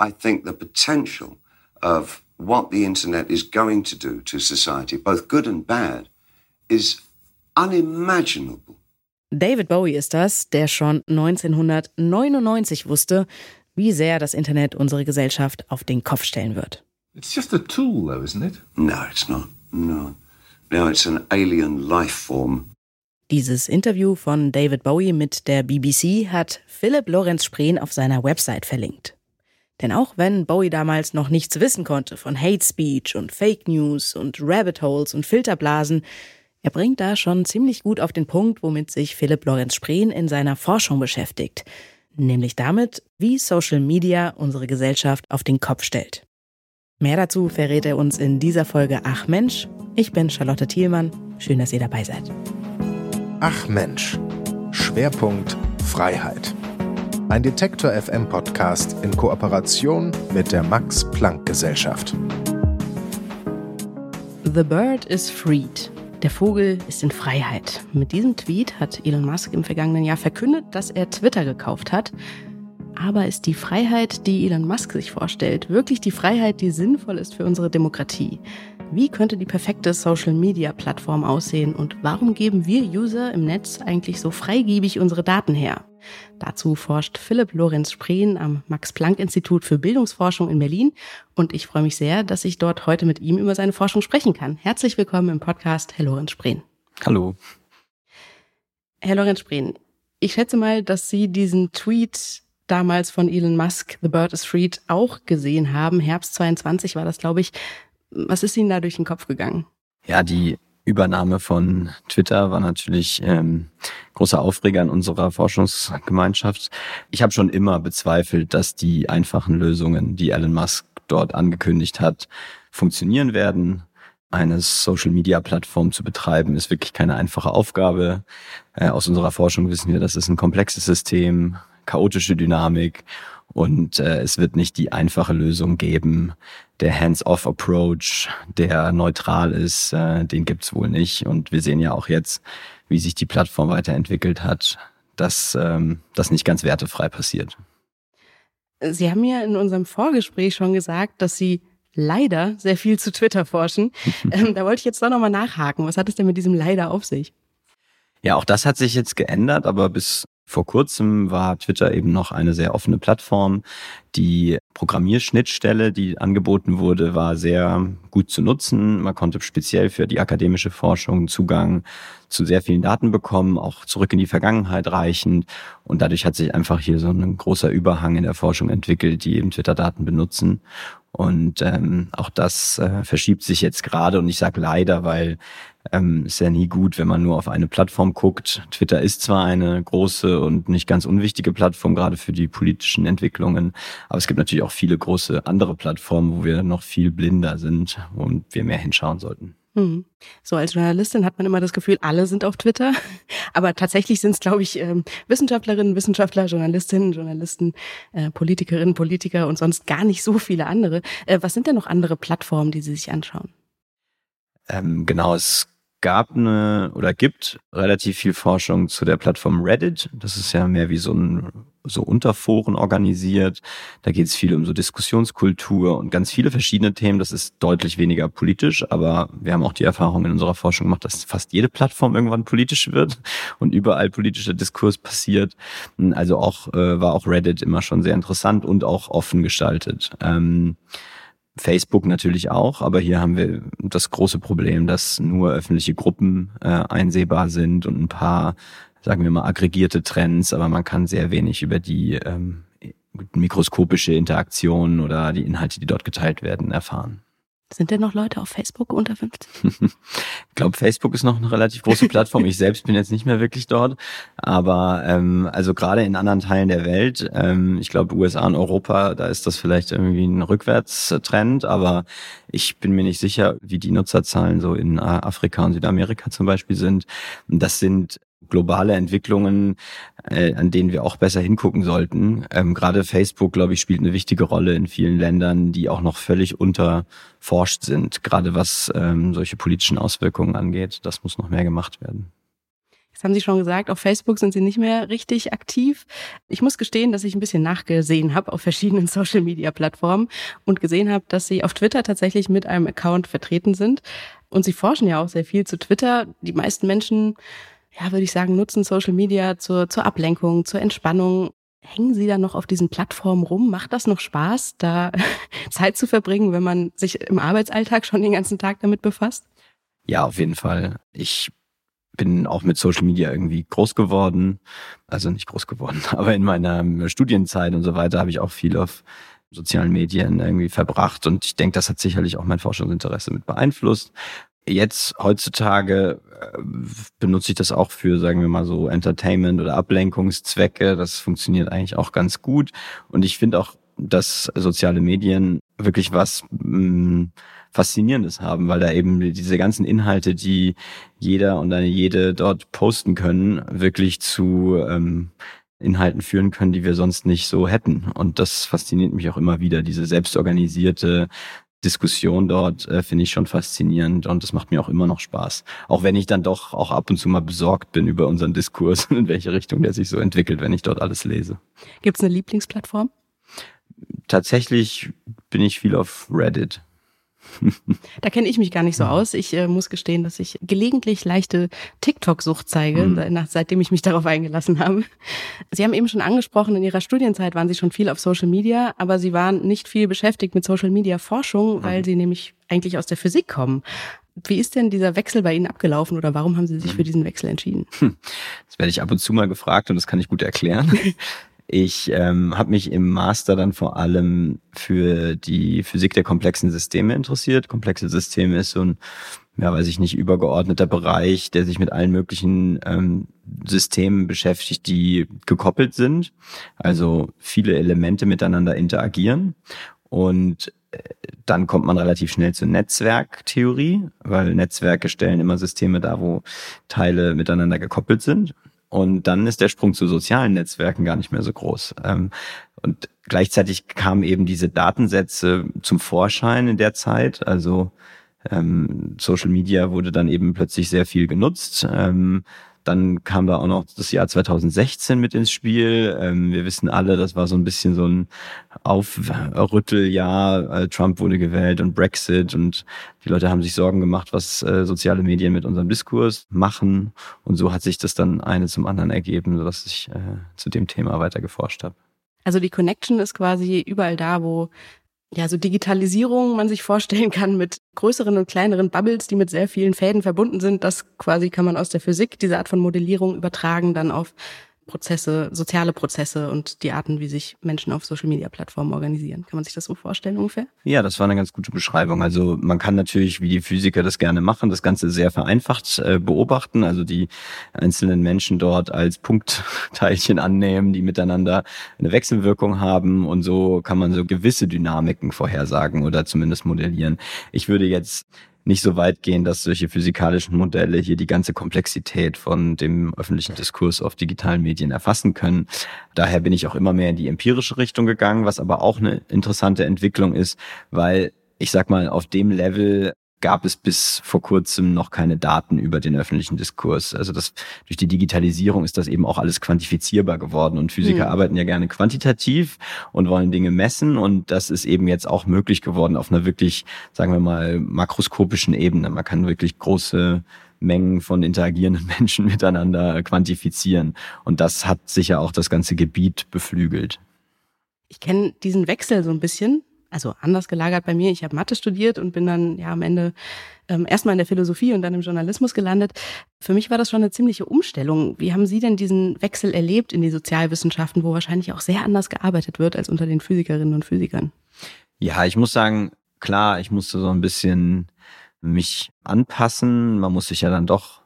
I think the potential of what the internet is going to do to society, both good and bad, is unimaginable. David Bowie ist das, der schon 1999 wusste, wie sehr das Internet unsere Gesellschaft auf den Kopf stellen wird. It's just a tool, though, isn't it? No, it's not. No. No, it's an alien life form. Dieses Interview von David Bowie mit der BBC hat Philipp Lorenz Spreen auf seiner Website verlinkt. Denn auch wenn Bowie damals noch nichts wissen konnte von Hate Speech und Fake News und Rabbit Holes und Filterblasen, er bringt da schon ziemlich gut auf den Punkt, womit sich Philipp Lorenz Spreen in seiner Forschung beschäftigt. Nämlich damit, wie Social Media unsere Gesellschaft auf den Kopf stellt. Mehr dazu verrät er uns in dieser Folge Ach Mensch. Ich bin Charlotte Thielmann. Schön, dass ihr dabei seid. Ach Mensch. Schwerpunkt Freiheit. Ein Detektor FM Podcast in Kooperation mit der Max Planck Gesellschaft. The bird is freed. Der Vogel ist in Freiheit. Mit diesem Tweet hat Elon Musk im vergangenen Jahr verkündet, dass er Twitter gekauft hat. Aber ist die Freiheit, die Elon Musk sich vorstellt, wirklich die Freiheit, die sinnvoll ist für unsere Demokratie? Wie könnte die perfekte Social-Media-Plattform aussehen und warum geben wir User im Netz eigentlich so freigebig unsere Daten her? Dazu forscht Philipp Lorenz Spreen am Max-Planck-Institut für Bildungsforschung in Berlin und ich freue mich sehr, dass ich dort heute mit ihm über seine Forschung sprechen kann. Herzlich willkommen im Podcast, Herr Lorenz Spreen. Hallo. Herr Lorenz Spreen, ich schätze mal, dass Sie diesen Tweet damals von Elon Musk, The Bird is Freed, auch gesehen haben. Herbst 22 war das, glaube ich. Was ist Ihnen da durch den Kopf gegangen? Ja, die Übernahme von Twitter war natürlich ähm, großer Aufreger in unserer Forschungsgemeinschaft. Ich habe schon immer bezweifelt, dass die einfachen Lösungen, die Elon Musk dort angekündigt hat, funktionieren werden. Eine Social-Media-Plattform zu betreiben, ist wirklich keine einfache Aufgabe. Äh, aus unserer Forschung wissen wir, das ist ein komplexes System, chaotische Dynamik und äh, es wird nicht die einfache Lösung geben. Der Hands-off-Approach, der neutral ist, äh, den gibt's wohl nicht. Und wir sehen ja auch jetzt, wie sich die Plattform weiterentwickelt hat, dass ähm, das nicht ganz wertefrei passiert. Sie haben ja in unserem Vorgespräch schon gesagt, dass Sie leider sehr viel zu Twitter forschen. ähm, da wollte ich jetzt doch nochmal nachhaken. Was hat es denn mit diesem leider auf sich? Ja, auch das hat sich jetzt geändert, aber bis vor kurzem war Twitter eben noch eine sehr offene Plattform. Die Programmierschnittstelle, die angeboten wurde, war sehr gut zu nutzen. Man konnte speziell für die akademische Forschung Zugang zu sehr vielen Daten bekommen, auch zurück in die Vergangenheit reichend. Und dadurch hat sich einfach hier so ein großer Überhang in der Forschung entwickelt, die eben Twitter-Daten benutzen. Und ähm, auch das äh, verschiebt sich jetzt gerade. Und ich sage leider, weil ähm, ist ja nie gut, wenn man nur auf eine Plattform guckt. Twitter ist zwar eine große und nicht ganz unwichtige Plattform, gerade für die politischen Entwicklungen, aber es gibt natürlich auch viele große andere Plattformen, wo wir noch viel blinder sind und wir mehr hinschauen sollten. Hm. So als Journalistin hat man immer das Gefühl, alle sind auf Twitter. Aber tatsächlich sind es, glaube ich, ähm, Wissenschaftlerinnen, Wissenschaftler, Journalistinnen, Journalisten, äh, Politikerinnen, Politiker und sonst gar nicht so viele andere. Äh, was sind denn noch andere Plattformen, die Sie sich anschauen? Ähm, genau, es gab eine oder gibt relativ viel Forschung zu der Plattform Reddit. Das ist ja mehr wie so ein so Unterforen organisiert. Da geht es viel um so Diskussionskultur und ganz viele verschiedene Themen. Das ist deutlich weniger politisch, aber wir haben auch die Erfahrung in unserer Forschung gemacht, dass fast jede Plattform irgendwann politisch wird und überall politischer Diskurs passiert. Also auch äh, war auch Reddit immer schon sehr interessant und auch offen gestaltet. Ähm, Facebook natürlich auch, aber hier haben wir das große Problem, dass nur öffentliche Gruppen äh, einsehbar sind und ein paar, sagen wir mal, aggregierte Trends, aber man kann sehr wenig über die ähm, mikroskopische Interaktion oder die Inhalte, die dort geteilt werden, erfahren. Sind denn noch Leute auf Facebook unter 50? ich glaube, Facebook ist noch eine relativ große Plattform. Ich selbst bin jetzt nicht mehr wirklich dort. Aber ähm, also gerade in anderen Teilen der Welt, ähm, ich glaube USA und Europa, da ist das vielleicht irgendwie ein Rückwärtstrend. Aber ich bin mir nicht sicher, wie die Nutzerzahlen so in Afrika und Südamerika zum Beispiel sind. Das sind globale Entwicklungen, äh, an denen wir auch besser hingucken sollten. Ähm, Gerade Facebook, glaube ich, spielt eine wichtige Rolle in vielen Ländern, die auch noch völlig unterforscht sind, gerade was ähm, solche politischen Auswirkungen angeht. Das muss noch mehr gemacht werden. Jetzt haben Sie schon gesagt, auf Facebook sind Sie nicht mehr richtig aktiv. Ich muss gestehen, dass ich ein bisschen nachgesehen habe auf verschiedenen Social-Media-Plattformen und gesehen habe, dass Sie auf Twitter tatsächlich mit einem Account vertreten sind. Und Sie forschen ja auch sehr viel zu Twitter. Die meisten Menschen, ja, würde ich sagen, nutzen Social Media zur, zur Ablenkung, zur Entspannung. Hängen Sie da noch auf diesen Plattformen rum? Macht das noch Spaß, da Zeit zu verbringen, wenn man sich im Arbeitsalltag schon den ganzen Tag damit befasst? Ja, auf jeden Fall. Ich bin auch mit Social Media irgendwie groß geworden. Also nicht groß geworden, aber in meiner Studienzeit und so weiter habe ich auch viel auf sozialen Medien irgendwie verbracht und ich denke, das hat sicherlich auch mein Forschungsinteresse mit beeinflusst. Jetzt heutzutage äh, benutze ich das auch für, sagen wir mal so, Entertainment oder Ablenkungszwecke. Das funktioniert eigentlich auch ganz gut. Und ich finde auch, dass soziale Medien wirklich was mh, mm, Faszinierendes haben, weil da eben diese ganzen Inhalte, die jeder und eine jede dort posten können, wirklich zu ähm, Inhalten führen können, die wir sonst nicht so hätten. Und das fasziniert mich auch immer wieder, diese selbstorganisierte Diskussion dort äh, finde ich schon faszinierend und das macht mir auch immer noch Spaß. Auch wenn ich dann doch auch ab und zu mal besorgt bin über unseren Diskurs und in welche Richtung der sich so entwickelt, wenn ich dort alles lese. Gibt es eine Lieblingsplattform? Tatsächlich bin ich viel auf Reddit. Da kenne ich mich gar nicht so aus. Ich äh, muss gestehen, dass ich gelegentlich leichte TikTok-Sucht zeige, mhm. seitdem ich mich darauf eingelassen habe. Sie haben eben schon angesprochen, in Ihrer Studienzeit waren Sie schon viel auf Social Media, aber Sie waren nicht viel beschäftigt mit Social Media Forschung, mhm. weil Sie nämlich eigentlich aus der Physik kommen. Wie ist denn dieser Wechsel bei Ihnen abgelaufen oder warum haben Sie sich für mhm. diesen Wechsel entschieden? Hm. Das werde ich ab und zu mal gefragt und das kann ich gut erklären. Ich ähm, habe mich im Master dann vor allem für die Physik der komplexen Systeme interessiert. Komplexe Systeme ist so ein, ja, weiß ich nicht, übergeordneter Bereich, der sich mit allen möglichen ähm, Systemen beschäftigt, die gekoppelt sind. Also viele Elemente miteinander interagieren. Und äh, dann kommt man relativ schnell zur Netzwerktheorie, weil Netzwerke stellen immer Systeme dar, wo Teile miteinander gekoppelt sind. Und dann ist der Sprung zu sozialen Netzwerken gar nicht mehr so groß. Ähm, und gleichzeitig kamen eben diese Datensätze zum Vorschein in der Zeit. Also ähm, Social Media wurde dann eben plötzlich sehr viel genutzt. Dann kam da auch noch das Jahr 2016 mit ins Spiel. Ähm, wir wissen alle, das war so ein bisschen so ein Aufrütteljahr. Äh, Trump wurde gewählt und Brexit und die Leute haben sich Sorgen gemacht, was äh, soziale Medien mit unserem Diskurs machen. Und so hat sich das dann eine zum anderen ergeben, sodass ich äh, zu dem Thema weiter geforscht habe. Also die Connection ist quasi überall da, wo ja, so Digitalisierung man sich vorstellen kann mit größeren und kleineren Bubbles, die mit sehr vielen Fäden verbunden sind. Das quasi kann man aus der Physik, diese Art von Modellierung übertragen, dann auf Prozesse, soziale Prozesse und die Arten, wie sich Menschen auf Social-Media-Plattformen organisieren. Kann man sich das so vorstellen ungefähr? Ja, das war eine ganz gute Beschreibung. Also man kann natürlich, wie die Physiker das gerne machen, das Ganze sehr vereinfacht äh, beobachten. Also die einzelnen Menschen dort als Punktteilchen annehmen, die miteinander eine Wechselwirkung haben. Und so kann man so gewisse Dynamiken vorhersagen oder zumindest modellieren. Ich würde jetzt nicht so weit gehen, dass solche physikalischen Modelle hier die ganze Komplexität von dem öffentlichen Diskurs auf digitalen Medien erfassen können. Daher bin ich auch immer mehr in die empirische Richtung gegangen, was aber auch eine interessante Entwicklung ist, weil ich sag mal, auf dem Level gab es bis vor kurzem noch keine Daten über den öffentlichen Diskurs. Also das durch die Digitalisierung ist das eben auch alles quantifizierbar geworden und Physiker mhm. arbeiten ja gerne quantitativ und wollen Dinge messen und das ist eben jetzt auch möglich geworden auf einer wirklich, sagen wir mal, makroskopischen Ebene. Man kann wirklich große Mengen von interagierenden Menschen miteinander quantifizieren und das hat sicher auch das ganze Gebiet beflügelt. Ich kenne diesen Wechsel so ein bisschen also anders gelagert bei mir. Ich habe Mathe studiert und bin dann ja am Ende ähm, erstmal in der Philosophie und dann im Journalismus gelandet. Für mich war das schon eine ziemliche Umstellung. Wie haben Sie denn diesen Wechsel erlebt in die Sozialwissenschaften, wo wahrscheinlich auch sehr anders gearbeitet wird als unter den Physikerinnen und Physikern? Ja, ich muss sagen, klar, ich musste so ein bisschen mich anpassen. Man muss sich ja dann doch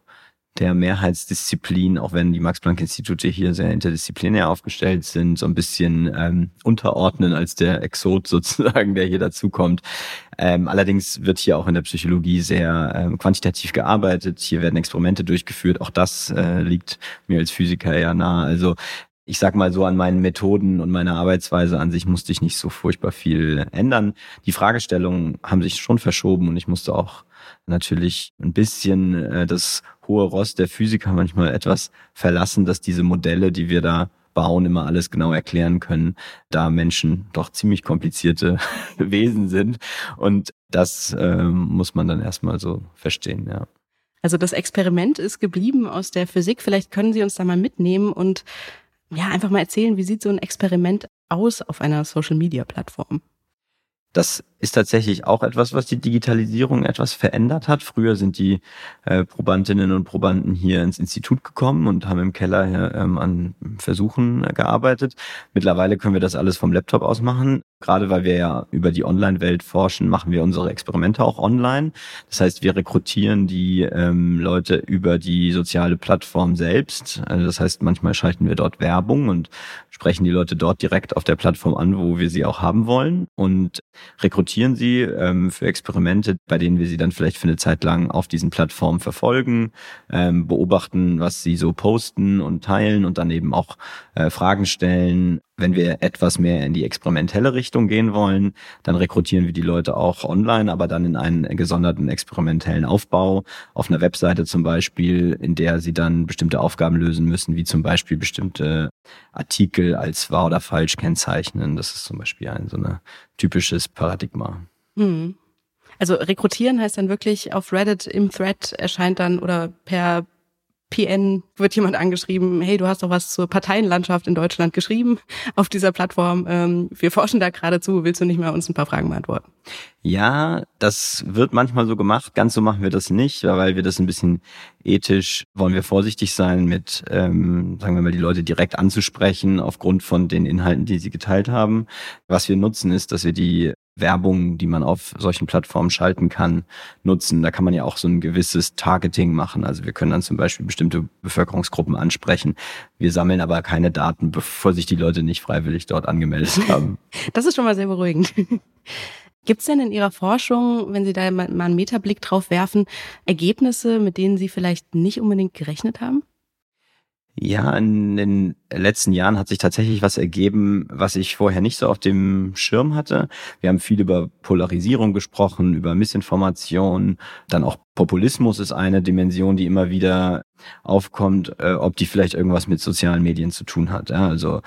der Mehrheitsdisziplin, auch wenn die Max-Planck-Institute hier sehr interdisziplinär aufgestellt sind, so ein bisschen ähm, unterordnen als der Exot sozusagen, der hier dazukommt. Ähm, allerdings wird hier auch in der Psychologie sehr ähm, quantitativ gearbeitet. Hier werden Experimente durchgeführt. Auch das äh, liegt mir als Physiker eher nahe. Also ich sag mal so an meinen Methoden und meiner Arbeitsweise an sich musste ich nicht so furchtbar viel ändern. Die Fragestellungen haben sich schon verschoben und ich musste auch natürlich ein bisschen äh, das hohe Ross der Physiker manchmal etwas verlassen, dass diese Modelle, die wir da bauen, immer alles genau erklären können, da Menschen doch ziemlich komplizierte Wesen sind. Und das ähm, muss man dann erstmal so verstehen, ja. Also das Experiment ist geblieben aus der Physik. Vielleicht können Sie uns da mal mitnehmen und ja, einfach mal erzählen, wie sieht so ein Experiment aus auf einer Social-Media-Plattform? Das ist tatsächlich auch etwas, was die Digitalisierung etwas verändert hat. Früher sind die äh, Probandinnen und Probanden hier ins Institut gekommen und haben im Keller ähm, an Versuchen gearbeitet. Mittlerweile können wir das alles vom Laptop aus machen. Gerade weil wir ja über die Online-Welt forschen, machen wir unsere Experimente auch online. Das heißt, wir rekrutieren die ähm, Leute über die soziale Plattform selbst. Also das heißt, manchmal schalten wir dort Werbung und sprechen die Leute dort direkt auf der Plattform an, wo wir sie auch haben wollen und rekrutieren sie ähm, für Experimente, bei denen wir sie dann vielleicht für eine Zeit lang auf diesen Plattformen verfolgen, ähm, beobachten, was sie so posten und teilen und dann eben auch äh, Fragen stellen, wenn wir etwas mehr in die experimentelle Richtung gehen wollen, dann rekrutieren wir die Leute auch online, aber dann in einen gesonderten experimentellen Aufbau auf einer Webseite zum Beispiel, in der sie dann bestimmte Aufgaben lösen müssen, wie zum Beispiel bestimmte Artikel als wahr oder falsch kennzeichnen. Das ist zum Beispiel ein so ein typisches Paradigma. Hm. Also rekrutieren heißt dann wirklich auf Reddit im Thread erscheint dann oder per PN wird jemand angeschrieben, hey, du hast doch was zur Parteienlandschaft in Deutschland geschrieben auf dieser Plattform. Ähm, wir forschen da gerade zu, willst du nicht mal uns ein paar Fragen beantworten? Ja, das wird manchmal so gemacht. Ganz so machen wir das nicht, weil wir das ein bisschen ethisch wollen wir vorsichtig sein mit, ähm, sagen wir mal, die Leute direkt anzusprechen aufgrund von den Inhalten, die sie geteilt haben. Was wir nutzen ist, dass wir die Werbung, die man auf solchen Plattformen schalten kann, nutzen. Da kann man ja auch so ein gewisses Targeting machen. Also wir können dann zum Beispiel bestimmte Bevölkerungsgruppen ansprechen. Wir sammeln aber keine Daten, bevor sich die Leute nicht freiwillig dort angemeldet haben. Das ist schon mal sehr beruhigend. Gibt es denn in Ihrer Forschung, wenn Sie da mal einen Metablick drauf werfen, Ergebnisse, mit denen Sie vielleicht nicht unbedingt gerechnet haben? Ja, in den letzten Jahren hat sich tatsächlich was ergeben, was ich vorher nicht so auf dem Schirm hatte. Wir haben viel über Polarisierung gesprochen, über Missinformation. Dann auch Populismus ist eine Dimension, die immer wieder aufkommt, äh, ob die vielleicht irgendwas mit sozialen Medien zu tun hat. Ja, also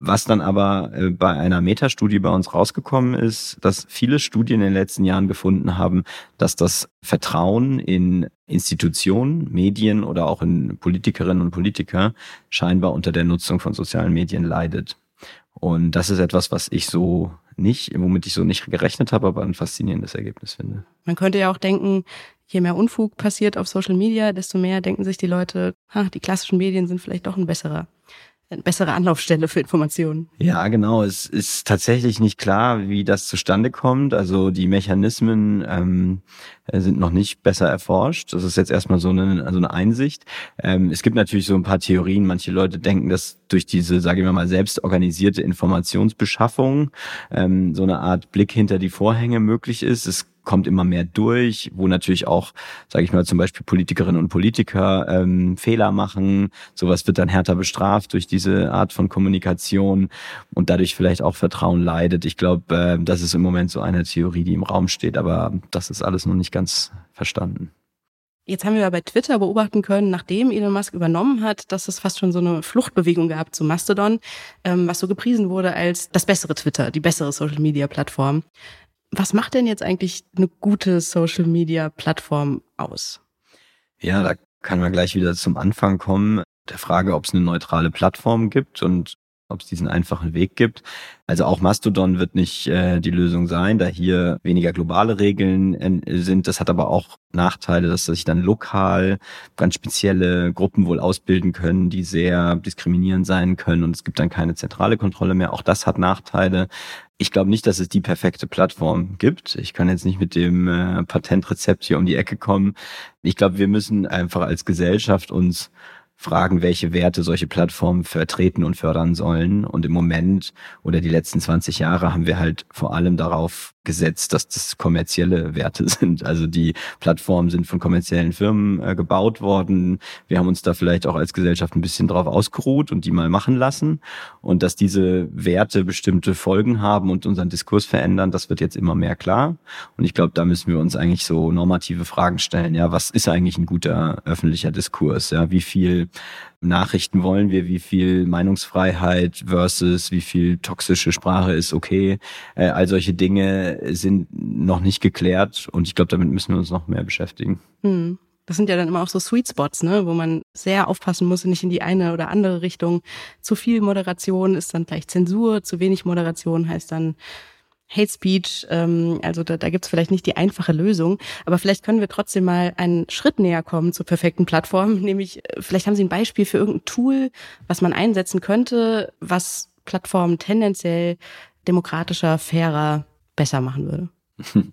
was dann aber äh, bei einer Metastudie bei uns rausgekommen ist, dass viele Studien in den letzten Jahren gefunden haben, dass das Vertrauen in Institutionen, Medien oder auch in Politikerinnen und Politiker scheinbar unter der Nutzung von sozialen Medien leidet. Und das ist etwas, was ich so nicht, womit ich so nicht gerechnet habe, aber ein faszinierendes Ergebnis finde. Man könnte ja auch denken, je mehr Unfug passiert auf Social Media, desto mehr denken sich die Leute, ha, die klassischen Medien sind vielleicht doch ein besserer eine bessere Anlaufstelle für Informationen. Ja, genau. Es ist tatsächlich nicht klar, wie das zustande kommt. Also die Mechanismen ähm, sind noch nicht besser erforscht. Das ist jetzt erstmal so eine, so eine Einsicht. Ähm, es gibt natürlich so ein paar Theorien. Manche Leute denken, dass durch diese, sage ich mal, selbst organisierte Informationsbeschaffung ähm, so eine Art Blick hinter die Vorhänge möglich ist. Es kommt immer mehr durch, wo natürlich auch, sage ich mal, zum Beispiel Politikerinnen und Politiker ähm, Fehler machen. Sowas wird dann härter bestraft durch diese Art von Kommunikation und dadurch vielleicht auch Vertrauen leidet. Ich glaube, äh, das ist im Moment so eine Theorie, die im Raum steht, aber das ist alles noch nicht ganz verstanden. Jetzt haben wir bei Twitter beobachten können, nachdem Elon Musk übernommen hat, dass es fast schon so eine Fluchtbewegung gab zu Mastodon, ähm, was so gepriesen wurde als das bessere Twitter, die bessere Social-Media-Plattform. Was macht denn jetzt eigentlich eine gute Social Media Plattform aus? Ja, da kann man gleich wieder zum Anfang kommen, der Frage, ob es eine neutrale Plattform gibt und ob es diesen einfachen Weg gibt. Also auch Mastodon wird nicht äh, die Lösung sein, da hier weniger globale Regeln äh, sind. Das hat aber auch Nachteile, dass sich dann lokal ganz spezielle Gruppen wohl ausbilden können, die sehr diskriminierend sein können und es gibt dann keine zentrale Kontrolle mehr. Auch das hat Nachteile. Ich glaube nicht, dass es die perfekte Plattform gibt. Ich kann jetzt nicht mit dem äh, Patentrezept hier um die Ecke kommen. Ich glaube, wir müssen einfach als Gesellschaft uns fragen, welche Werte solche Plattformen vertreten und fördern sollen. Und im Moment oder die letzten 20 Jahre haben wir halt vor allem darauf gesetzt, dass das kommerzielle Werte sind. Also die Plattformen sind von kommerziellen Firmen äh, gebaut worden. Wir haben uns da vielleicht auch als Gesellschaft ein bisschen drauf ausgeruht und die mal machen lassen. Und dass diese Werte bestimmte Folgen haben und unseren Diskurs verändern, das wird jetzt immer mehr klar. Und ich glaube, da müssen wir uns eigentlich so normative Fragen stellen. Ja, was ist eigentlich ein guter öffentlicher Diskurs? Ja, wie viel Nachrichten wollen wir, wie viel Meinungsfreiheit versus wie viel toxische Sprache ist okay. Äh, all solche Dinge sind noch nicht geklärt und ich glaube, damit müssen wir uns noch mehr beschäftigen. Hm. Das sind ja dann immer auch so Sweet Spots, ne, wo man sehr aufpassen muss, nicht in die eine oder andere Richtung. Zu viel Moderation ist dann gleich Zensur, zu wenig Moderation heißt dann Hate Speech, ähm, also da, da gibt es vielleicht nicht die einfache Lösung, aber vielleicht können wir trotzdem mal einen Schritt näher kommen zur perfekten Plattform, nämlich äh, vielleicht haben Sie ein Beispiel für irgendein Tool, was man einsetzen könnte, was Plattformen tendenziell demokratischer, fairer, besser machen würde.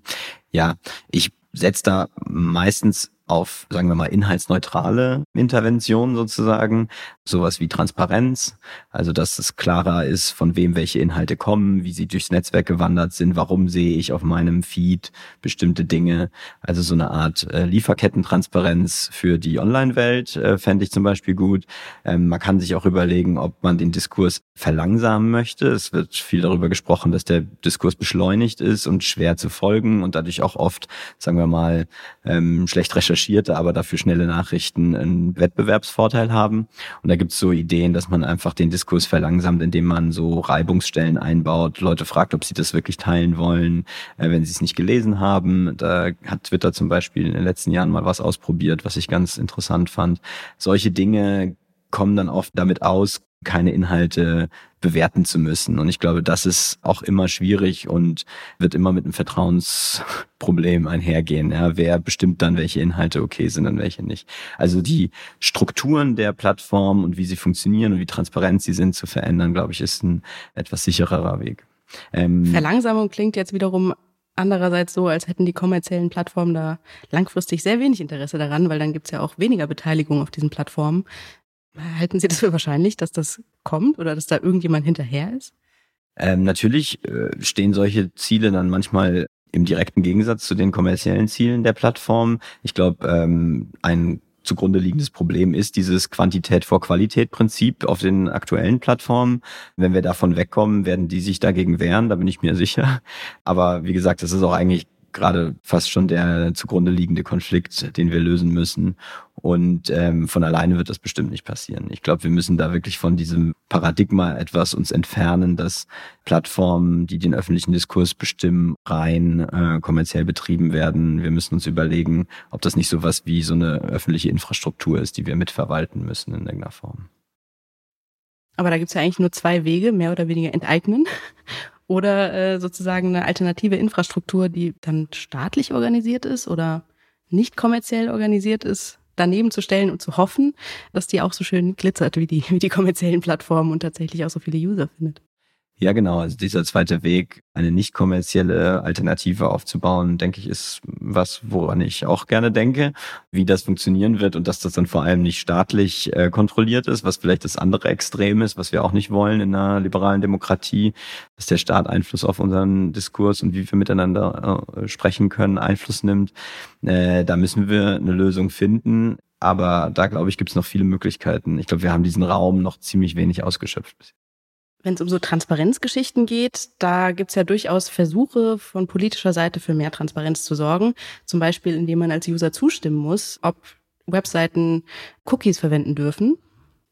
Ja, ich setze da meistens auf, sagen wir mal, inhaltsneutrale Interventionen sozusagen, sowas wie Transparenz, also dass es klarer ist, von wem welche Inhalte kommen, wie sie durchs Netzwerk gewandert sind, warum sehe ich auf meinem Feed bestimmte Dinge, also so eine Art äh, Lieferkettentransparenz für die Online-Welt äh, fände ich zum Beispiel gut. Ähm, man kann sich auch überlegen, ob man den Diskurs verlangsamen möchte. Es wird viel darüber gesprochen, dass der Diskurs beschleunigt ist und schwer zu folgen und dadurch auch oft, sagen wir mal, ähm, schlecht recherchiert recherchierte, aber dafür schnelle Nachrichten einen Wettbewerbsvorteil haben. Und da gibt es so Ideen, dass man einfach den Diskurs verlangsamt, indem man so Reibungsstellen einbaut, Leute fragt, ob sie das wirklich teilen wollen, äh, wenn sie es nicht gelesen haben. Da hat Twitter zum Beispiel in den letzten Jahren mal was ausprobiert, was ich ganz interessant fand. Solche Dinge kommen dann oft damit aus, keine Inhalte bewerten zu müssen. Und ich glaube, das ist auch immer schwierig und wird immer mit einem Vertrauensproblem einhergehen. Ja, wer bestimmt dann, welche Inhalte okay sind und welche nicht? Also die Strukturen der Plattform und wie sie funktionieren und wie transparent sie sind zu verändern, glaube ich, ist ein etwas sichererer Weg. Ähm, Verlangsamung klingt jetzt wiederum andererseits so, als hätten die kommerziellen Plattformen da langfristig sehr wenig Interesse daran, weil dann gibt's ja auch weniger Beteiligung auf diesen Plattformen. Halten Sie das für wahrscheinlich, dass das kommt oder dass da irgendjemand hinterher ist? Ähm, natürlich äh, stehen solche Ziele dann manchmal im direkten Gegensatz zu den kommerziellen Zielen der Plattform. Ich glaube, ähm, ein zugrunde liegendes Problem ist dieses Quantität vor Qualität Prinzip auf den aktuellen Plattformen. Wenn wir davon wegkommen, werden die sich dagegen wehren, da bin ich mir sicher. Aber wie gesagt, das ist auch eigentlich gerade fast schon der zugrunde liegende Konflikt, den wir lösen müssen. Und ähm, von alleine wird das bestimmt nicht passieren. Ich glaube, wir müssen da wirklich von diesem Paradigma etwas uns entfernen, dass Plattformen, die den öffentlichen Diskurs bestimmen, rein äh, kommerziell betrieben werden. Wir müssen uns überlegen, ob das nicht so was wie so eine öffentliche Infrastruktur ist, die wir mitverwalten müssen in irgendeiner Form. Aber da gibt's ja eigentlich nur zwei Wege, mehr oder weniger enteignen oder äh, sozusagen eine alternative Infrastruktur, die dann staatlich organisiert ist oder nicht kommerziell organisiert ist, daneben zu stellen und zu hoffen, dass die auch so schön glitzert wie die, wie die kommerziellen Plattformen und tatsächlich auch so viele User findet. Ja, genau. Also dieser zweite Weg, eine nicht kommerzielle Alternative aufzubauen, denke ich, ist was, woran ich auch gerne denke, wie das funktionieren wird und dass das dann vor allem nicht staatlich äh, kontrolliert ist, was vielleicht das andere Extrem ist, was wir auch nicht wollen in einer liberalen Demokratie, dass der Staat Einfluss auf unseren Diskurs und wie wir miteinander äh, sprechen können, Einfluss nimmt. Äh, da müssen wir eine Lösung finden. Aber da, glaube ich, gibt es noch viele Möglichkeiten. Ich glaube, wir haben diesen Raum noch ziemlich wenig ausgeschöpft. Wenn es um so Transparenzgeschichten geht, da gibt's ja durchaus Versuche von politischer Seite für mehr Transparenz zu sorgen. Zum Beispiel, indem man als User zustimmen muss, ob Webseiten Cookies verwenden dürfen.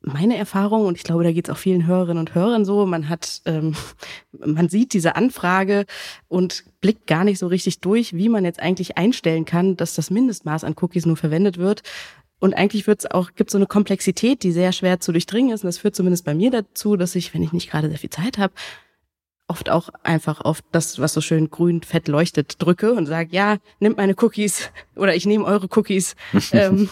Meine Erfahrung, und ich glaube, da geht's auch vielen Hörerinnen und Hörern so, man hat, ähm, man sieht diese Anfrage und blickt gar nicht so richtig durch, wie man jetzt eigentlich einstellen kann, dass das Mindestmaß an Cookies nur verwendet wird. Und eigentlich wird's auch, gibt so eine Komplexität, die sehr schwer zu durchdringen ist. Und das führt zumindest bei mir dazu, dass ich, wenn ich nicht gerade sehr viel Zeit habe, oft auch einfach auf das, was so schön grün fett leuchtet, drücke und sage, ja, nimmt meine Cookies oder ich nehme eure Cookies. ähm,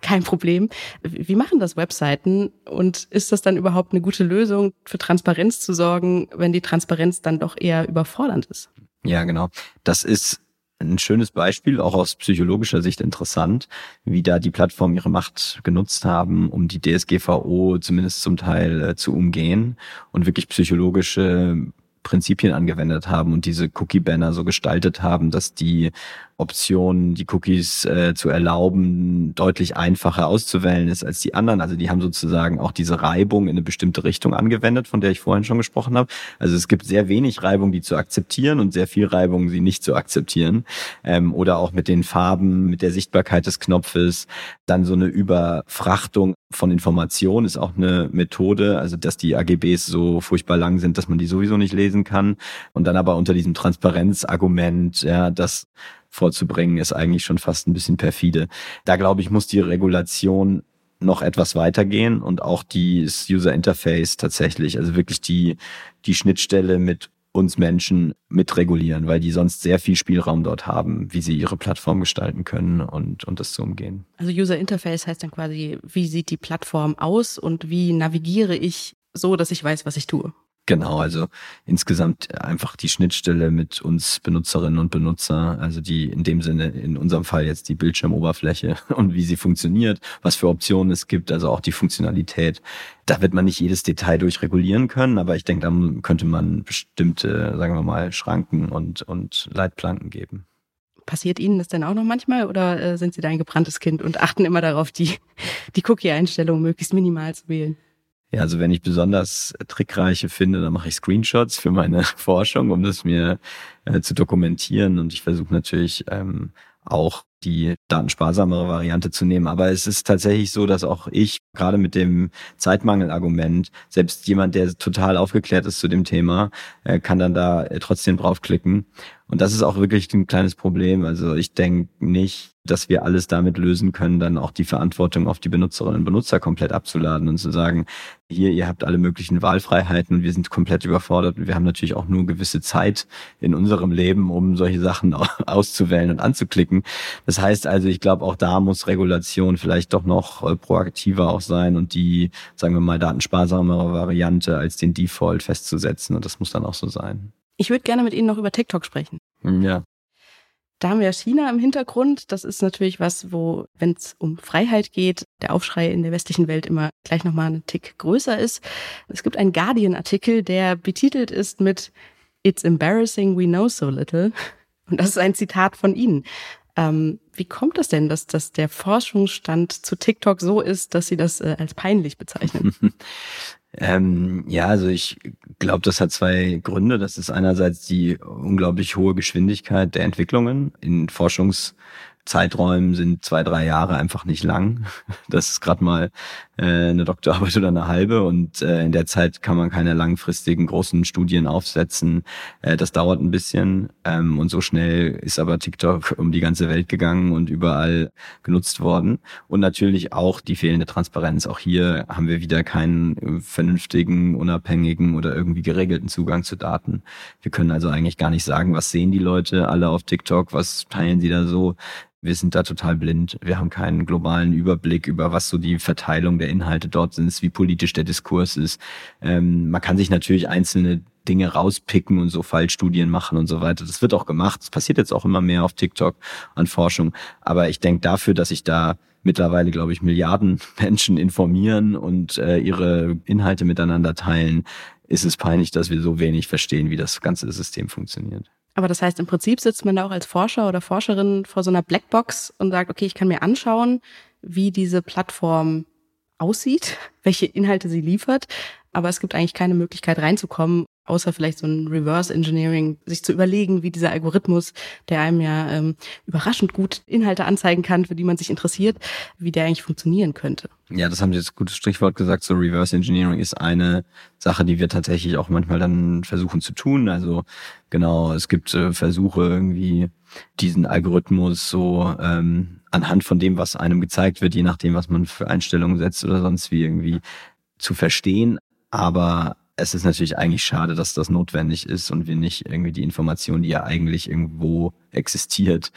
kein Problem. Wie machen das Webseiten? Und ist das dann überhaupt eine gute Lösung, für Transparenz zu sorgen, wenn die Transparenz dann doch eher überfordernd ist? Ja, genau. Das ist ein schönes Beispiel, auch aus psychologischer Sicht interessant, wie da die Plattformen ihre Macht genutzt haben, um die DSGVO zumindest zum Teil äh, zu umgehen und wirklich psychologische Prinzipien angewendet haben und diese Cookie-Banner so gestaltet haben, dass die Option, die Cookies äh, zu erlauben, deutlich einfacher auszuwählen ist als die anderen. Also die haben sozusagen auch diese Reibung in eine bestimmte Richtung angewendet, von der ich vorhin schon gesprochen habe. Also es gibt sehr wenig Reibung, die zu akzeptieren und sehr viel Reibung, sie nicht zu akzeptieren. Ähm, oder auch mit den Farben, mit der Sichtbarkeit des Knopfes. Dann so eine Überfrachtung von Informationen ist auch eine Methode, also dass die AGBs so furchtbar lang sind, dass man die sowieso nicht lesen kann. Und dann aber unter diesem Transparenzargument, ja, dass vorzubringen, ist eigentlich schon fast ein bisschen perfide. Da glaube ich, muss die Regulation noch etwas weitergehen und auch die User Interface tatsächlich, also wirklich die, die Schnittstelle mit uns Menschen mitregulieren, weil die sonst sehr viel Spielraum dort haben, wie sie ihre Plattform gestalten können und, und das zu umgehen. Also User Interface heißt dann quasi, wie sieht die Plattform aus und wie navigiere ich so, dass ich weiß, was ich tue. Genau, also insgesamt einfach die Schnittstelle mit uns Benutzerinnen und Benutzer, also die in dem Sinne, in unserem Fall jetzt die Bildschirmoberfläche und wie sie funktioniert, was für Optionen es gibt, also auch die Funktionalität. Da wird man nicht jedes Detail durchregulieren können, aber ich denke, da könnte man bestimmte, sagen wir mal, Schranken und, und Leitplanken geben. Passiert Ihnen das denn auch noch manchmal oder äh, sind Sie da ein gebranntes Kind und achten immer darauf, die, die Cookie-Einstellung möglichst minimal zu wählen? Ja, also wenn ich besonders trickreiche finde, dann mache ich Screenshots für meine Forschung, um das mir äh, zu dokumentieren. Und ich versuche natürlich ähm, auch die datensparsamere Variante zu nehmen. Aber es ist tatsächlich so, dass auch ich gerade mit dem Zeitmangel-Argument, selbst jemand, der total aufgeklärt ist zu dem Thema, äh, kann dann da äh, trotzdem draufklicken. Und das ist auch wirklich ein kleines Problem. Also ich denke nicht, dass wir alles damit lösen können, dann auch die Verantwortung auf die Benutzerinnen und Benutzer komplett abzuladen und zu sagen, hier, ihr habt alle möglichen Wahlfreiheiten und wir sind komplett überfordert und wir haben natürlich auch nur gewisse Zeit in unserem Leben, um solche Sachen auszuwählen und anzuklicken. Das heißt also, ich glaube, auch da muss Regulation vielleicht doch noch äh, proaktiver auch sein und die, sagen wir mal, datensparsamere Variante als den Default festzusetzen und das muss dann auch so sein. Ich würde gerne mit Ihnen noch über TikTok sprechen. Ja. Da haben wir China im Hintergrund. Das ist natürlich was, wo, wenn es um Freiheit geht, der Aufschrei in der westlichen Welt immer gleich nochmal einen Tick größer ist. Es gibt einen Guardian-Artikel, der betitelt ist mit It's embarrassing we know so little. Und das ist ein Zitat von Ihnen. Ähm, wie kommt das denn, dass, dass der Forschungsstand zu TikTok so ist, dass Sie das äh, als peinlich bezeichnen? Ähm, ja, also ich glaube, das hat zwei Gründe. Das ist einerseits die unglaublich hohe Geschwindigkeit der Entwicklungen in Forschungs- Zeiträumen sind zwei, drei Jahre einfach nicht lang. Das ist gerade mal äh, eine Doktorarbeit oder eine halbe und äh, in der Zeit kann man keine langfristigen großen Studien aufsetzen. Äh, das dauert ein bisschen ähm, und so schnell ist aber TikTok um die ganze Welt gegangen und überall genutzt worden. Und natürlich auch die fehlende Transparenz. Auch hier haben wir wieder keinen vernünftigen, unabhängigen oder irgendwie geregelten Zugang zu Daten. Wir können also eigentlich gar nicht sagen, was sehen die Leute alle auf TikTok, was teilen sie da so wir sind da total blind. Wir haben keinen globalen Überblick über, was so die Verteilung der Inhalte dort sind, wie politisch der Diskurs ist. Ähm, man kann sich natürlich einzelne Dinge rauspicken und so Fallstudien machen und so weiter. Das wird auch gemacht. Das passiert jetzt auch immer mehr auf TikTok an Forschung. Aber ich denke dafür, dass sich da mittlerweile, glaube ich, Milliarden Menschen informieren und äh, ihre Inhalte miteinander teilen, ist es peinlich, dass wir so wenig verstehen, wie das ganze System funktioniert. Aber das heißt, im Prinzip sitzt man da auch als Forscher oder Forscherin vor so einer Blackbox und sagt, okay, ich kann mir anschauen, wie diese Plattform aussieht, welche Inhalte sie liefert, aber es gibt eigentlich keine Möglichkeit reinzukommen außer vielleicht so ein Reverse Engineering, sich zu überlegen, wie dieser Algorithmus, der einem ja ähm, überraschend gut Inhalte anzeigen kann, für die man sich interessiert, wie der eigentlich funktionieren könnte. Ja, das haben Sie jetzt gutes Strichwort gesagt. So Reverse Engineering ist eine Sache, die wir tatsächlich auch manchmal dann versuchen zu tun. Also genau, es gibt äh, Versuche irgendwie diesen Algorithmus so ähm, anhand von dem, was einem gezeigt wird, je nachdem, was man für Einstellungen setzt oder sonst wie irgendwie zu verstehen. Aber es ist natürlich eigentlich schade, dass das notwendig ist und wir nicht irgendwie die Information, die ja eigentlich irgendwo existiert,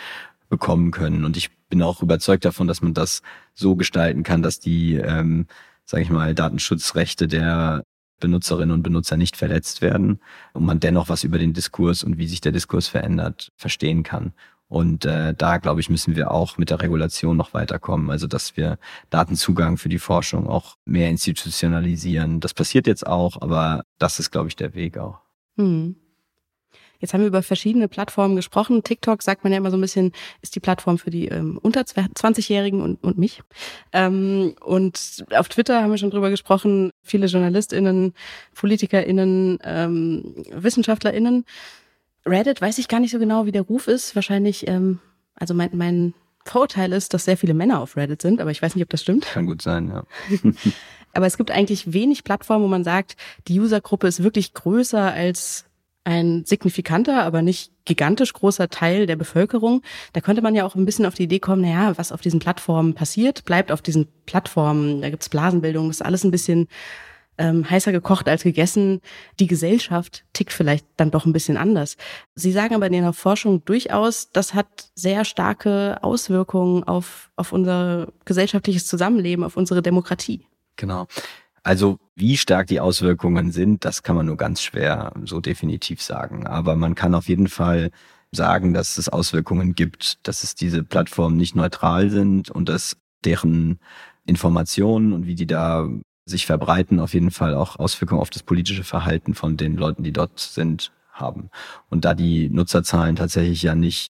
bekommen können. Und ich bin auch überzeugt davon, dass man das so gestalten kann, dass die, ähm, sage ich mal, Datenschutzrechte der Benutzerinnen und Benutzer nicht verletzt werden und man dennoch was über den Diskurs und wie sich der Diskurs verändert verstehen kann. Und äh, da, glaube ich, müssen wir auch mit der Regulation noch weiterkommen. Also, dass wir Datenzugang für die Forschung auch mehr institutionalisieren. Das passiert jetzt auch, aber das ist, glaube ich, der Weg auch. Hm. Jetzt haben wir über verschiedene Plattformen gesprochen. TikTok sagt man ja immer so ein bisschen, ist die Plattform für die ähm, unter 20-Jährigen und, und mich. Ähm, und auf Twitter haben wir schon drüber gesprochen, viele JournalistInnen, PolitikerInnen, ähm, WissenschaftlerInnen. Reddit weiß ich gar nicht so genau, wie der Ruf ist. Wahrscheinlich, ähm, also mein, mein Vorurteil ist, dass sehr viele Männer auf Reddit sind, aber ich weiß nicht, ob das stimmt. Kann gut sein, ja. aber es gibt eigentlich wenig Plattformen, wo man sagt, die Usergruppe ist wirklich größer als ein signifikanter, aber nicht gigantisch großer Teil der Bevölkerung. Da könnte man ja auch ein bisschen auf die Idee kommen, naja, was auf diesen Plattformen passiert, bleibt auf diesen Plattformen. Da gibt's Blasenbildung, ist alles ein bisschen ähm, heißer gekocht als gegessen. Die Gesellschaft tickt vielleicht dann doch ein bisschen anders. Sie sagen aber in Ihrer Forschung durchaus, das hat sehr starke Auswirkungen auf, auf unser gesellschaftliches Zusammenleben, auf unsere Demokratie. Genau. Also wie stark die Auswirkungen sind, das kann man nur ganz schwer so definitiv sagen. Aber man kann auf jeden Fall sagen, dass es Auswirkungen gibt, dass es diese Plattformen nicht neutral sind und dass deren Informationen und wie die da sich verbreiten, auf jeden Fall auch Auswirkungen auf das politische Verhalten von den Leuten, die dort sind, haben. Und da die Nutzerzahlen tatsächlich ja nicht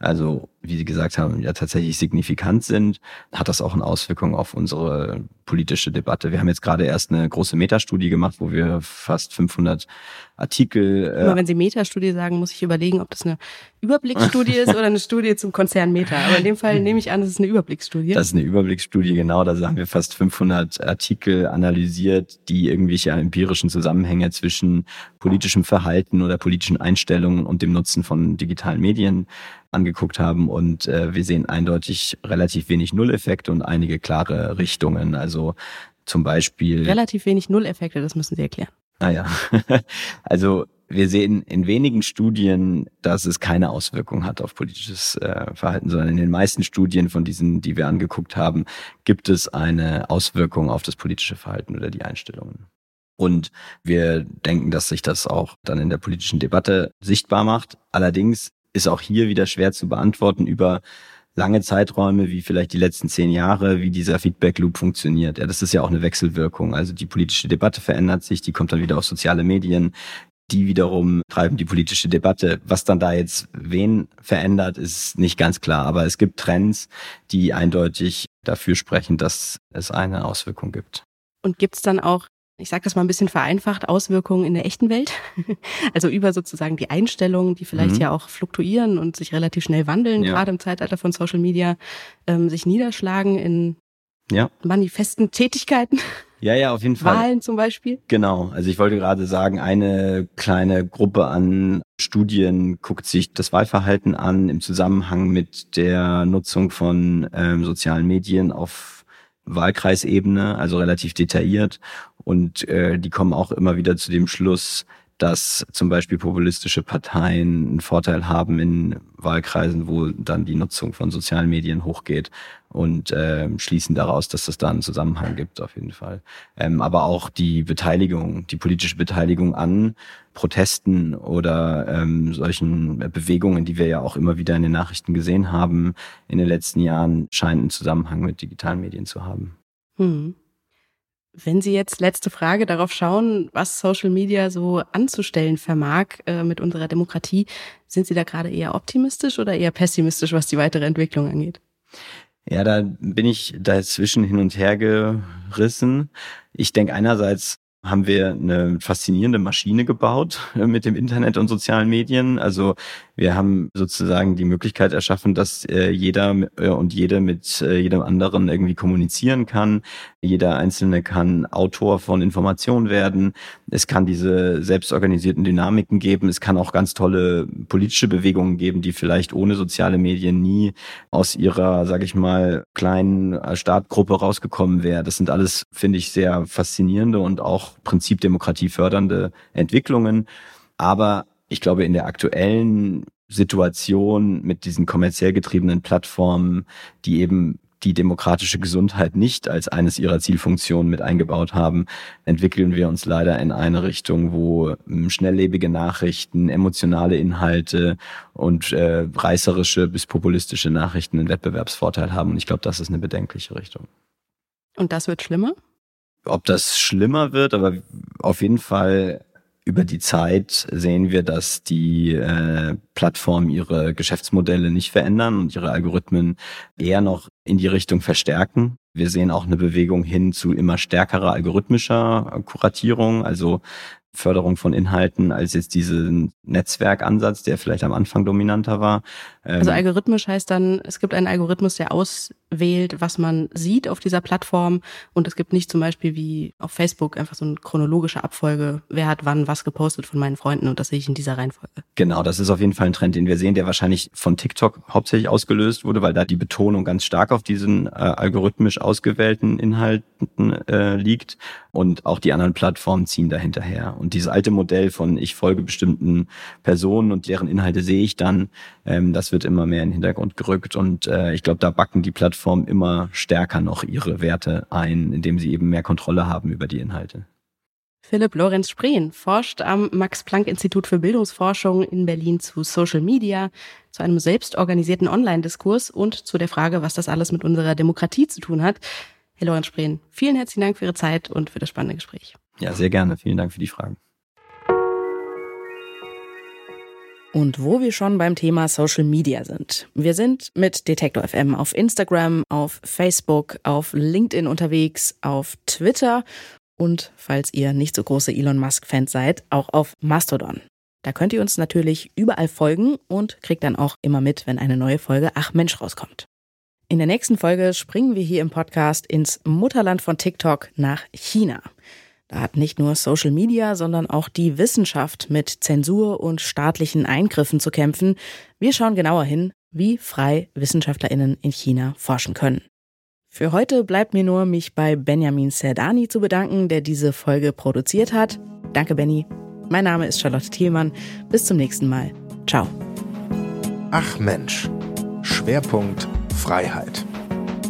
also wie Sie gesagt haben, ja tatsächlich signifikant sind, hat das auch eine Auswirkung auf unsere politische Debatte. Wir haben jetzt gerade erst eine große Metastudie gemacht, wo wir fast 500 Artikel. Äh Immer wenn Sie Metastudie sagen, muss ich überlegen, ob das eine Überblicksstudie ist oder eine Studie zum Konzern Meta. Aber in dem Fall nehme ich an, das ist eine Überblicksstudie. Das ist eine Überblicksstudie, genau. Da haben wir fast 500 Artikel analysiert, die irgendwelche empirischen Zusammenhänge zwischen politischem Verhalten oder politischen Einstellungen und dem Nutzen von digitalen Medien angeguckt haben und äh, wir sehen eindeutig relativ wenig Nulleffekte und einige klare Richtungen. Also zum Beispiel. Relativ wenig Nulleffekte, das müssen Sie erklären. Ah ja. also wir sehen in wenigen Studien, dass es keine Auswirkung hat auf politisches äh, Verhalten, sondern in den meisten Studien von diesen, die wir angeguckt haben, gibt es eine Auswirkung auf das politische Verhalten oder die Einstellungen. Und wir denken, dass sich das auch dann in der politischen Debatte sichtbar macht. Allerdings ist auch hier wieder schwer zu beantworten über lange Zeiträume, wie vielleicht die letzten zehn Jahre, wie dieser Feedback Loop funktioniert. Ja, das ist ja auch eine Wechselwirkung. Also die politische Debatte verändert sich, die kommt dann wieder auf soziale Medien. Die wiederum treiben die politische Debatte. Was dann da jetzt wen verändert, ist nicht ganz klar. Aber es gibt Trends, die eindeutig dafür sprechen, dass es eine Auswirkung gibt. Und gibt es dann auch ich sage das mal ein bisschen vereinfacht, Auswirkungen in der echten Welt. also über sozusagen die Einstellungen, die vielleicht mhm. ja auch fluktuieren und sich relativ schnell wandeln, ja. gerade im Zeitalter von Social Media, ähm, sich niederschlagen in ja. manifesten Tätigkeiten. Ja, ja, auf jeden Fall. Wahlen zum Beispiel. Genau. Also ich wollte gerade sagen, eine kleine Gruppe an Studien guckt sich das Wahlverhalten an im Zusammenhang mit der Nutzung von ähm, sozialen Medien auf Wahlkreisebene, also relativ detailliert. Und äh, die kommen auch immer wieder zu dem Schluss, dass zum Beispiel populistische Parteien einen Vorteil haben in Wahlkreisen, wo dann die Nutzung von sozialen Medien hochgeht und äh, schließen daraus, dass es da einen Zusammenhang gibt, auf jeden Fall. Ähm, aber auch die Beteiligung, die politische Beteiligung an Protesten oder ähm, solchen Bewegungen, die wir ja auch immer wieder in den Nachrichten gesehen haben in den letzten Jahren, scheint einen Zusammenhang mit digitalen Medien zu haben. Hm. Wenn Sie jetzt letzte Frage darauf schauen, was Social Media so anzustellen vermag äh, mit unserer Demokratie, sind Sie da gerade eher optimistisch oder eher pessimistisch, was die weitere Entwicklung angeht? Ja, da bin ich dazwischen hin und her gerissen. Ich denke einerseits haben wir eine faszinierende Maschine gebaut äh, mit dem Internet und sozialen Medien. Also wir haben sozusagen die Möglichkeit erschaffen, dass äh, jeder äh, und jede mit jedem anderen irgendwie kommunizieren kann. Jeder Einzelne kann Autor von Informationen werden. Es kann diese selbstorganisierten Dynamiken geben. Es kann auch ganz tolle politische Bewegungen geben, die vielleicht ohne soziale Medien nie aus ihrer, sage ich mal, kleinen Startgruppe rausgekommen wäre. Das sind alles, finde ich, sehr faszinierende und auch Prinzip Demokratie fördernde Entwicklungen. Aber ich glaube, in der aktuellen Situation mit diesen kommerziell getriebenen Plattformen, die eben die demokratische Gesundheit nicht als eines ihrer Zielfunktionen mit eingebaut haben, entwickeln wir uns leider in eine Richtung, wo ähm, schnelllebige Nachrichten, emotionale Inhalte und äh, reißerische bis populistische Nachrichten einen Wettbewerbsvorteil haben. Und ich glaube, das ist eine bedenkliche Richtung. Und das wird schlimmer? Ob das schlimmer wird, aber auf jeden Fall über die Zeit sehen wir, dass die äh, Plattformen ihre Geschäftsmodelle nicht verändern und ihre Algorithmen eher noch in die Richtung verstärken. Wir sehen auch eine Bewegung hin zu immer stärkerer algorithmischer Kuratierung, also Förderung von Inhalten als jetzt diesen Netzwerkansatz, der vielleicht am Anfang dominanter war. Also ähm, algorithmisch heißt dann, es gibt einen Algorithmus, der auswählt, was man sieht auf dieser Plattform und es gibt nicht zum Beispiel wie auf Facebook einfach so eine chronologische Abfolge, wer hat wann was gepostet von meinen Freunden und das sehe ich in dieser Reihenfolge. Genau, das ist auf jeden Fall ein Trend, den wir sehen, der wahrscheinlich von TikTok hauptsächlich ausgelöst wurde, weil da die Betonung ganz stark auf diesen äh, algorithmisch ausgewählten Inhalten äh, liegt und auch die anderen Plattformen ziehen dahinterher. Und dieses alte Modell von ich folge bestimmten Personen und deren Inhalte sehe ich dann, ähm, das wird immer mehr in den Hintergrund gerückt. Und äh, ich glaube, da backen die Plattformen immer stärker noch ihre Werte ein, indem sie eben mehr Kontrolle haben über die Inhalte. Philipp Lorenz Spreen forscht am Max-Planck-Institut für Bildungsforschung in Berlin zu Social Media, zu einem selbstorganisierten Online-Diskurs und zu der Frage, was das alles mit unserer Demokratie zu tun hat. Herr Lorenz Spreen, vielen herzlichen Dank für Ihre Zeit und für das spannende Gespräch. Ja, sehr gerne. Vielen Dank für die Fragen. Und wo wir schon beim Thema Social Media sind. Wir sind mit Detektor FM auf Instagram, auf Facebook, auf LinkedIn unterwegs, auf Twitter und, falls ihr nicht so große Elon Musk-Fans seid, auch auf Mastodon. Da könnt ihr uns natürlich überall folgen und kriegt dann auch immer mit, wenn eine neue Folge Ach Mensch rauskommt. In der nächsten Folge springen wir hier im Podcast ins Mutterland von TikTok nach China. Da hat nicht nur Social Media, sondern auch die Wissenschaft mit Zensur und staatlichen Eingriffen zu kämpfen. Wir schauen genauer hin, wie frei Wissenschaftlerinnen in China forschen können. Für heute bleibt mir nur, mich bei Benjamin Serdani zu bedanken, der diese Folge produziert hat. Danke, Benny. Mein Name ist Charlotte Thielmann. Bis zum nächsten Mal. Ciao. Ach Mensch. Schwerpunkt Freiheit.